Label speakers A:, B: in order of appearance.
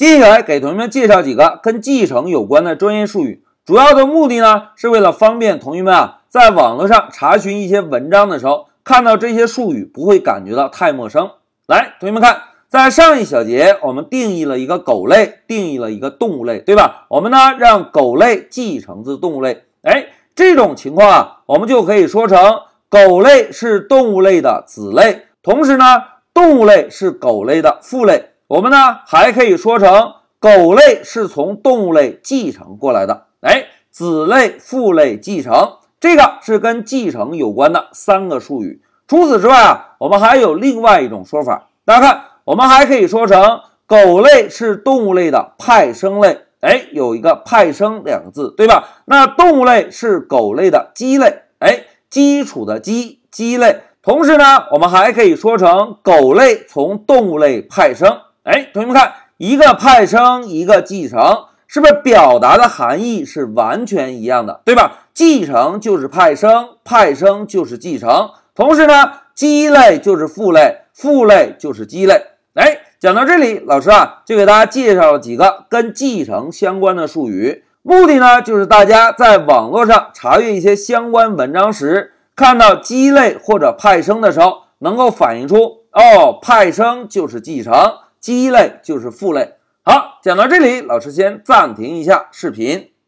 A: 接下来给同学们介绍几个跟继承有关的专业术语，主要的目的呢是为了方便同学们啊在网络上查询一些文章的时候，看到这些术语不会感觉到太陌生。来，同学们看，在上一小节我们定义了一个狗类，定义了一个动物类，对吧？我们呢让狗类继承自动物类，哎，这种情况啊，我们就可以说成狗类是动物类的子类，同时呢，动物类是狗类的父类。我们呢还可以说成狗类是从动物类继承过来的，哎，子类、父类继承，这个是跟继承有关的三个术语。除此之外啊，我们还有另外一种说法，大家看，我们还可以说成狗类是动物类的派生类，哎，有一个派生两个字，对吧？那动物类是狗类的基类，哎，基础的基基类。同时呢，我们还可以说成狗类从动物类派生。哎，同学们看，一个派生，一个继承，是不是表达的含义是完全一样的，对吧？继承就是派生，派生就是继承。同时呢，基类就是父类，父类就是基类。哎，讲到这里，老师啊就给大家介绍了几个跟继承相关的术语，目的呢就是大家在网络上查阅一些相关文章时，看到基类或者派生的时候，能够反映出哦，派生就是继承。基类就是负类。好，讲到这里，老师先暂停一下视频。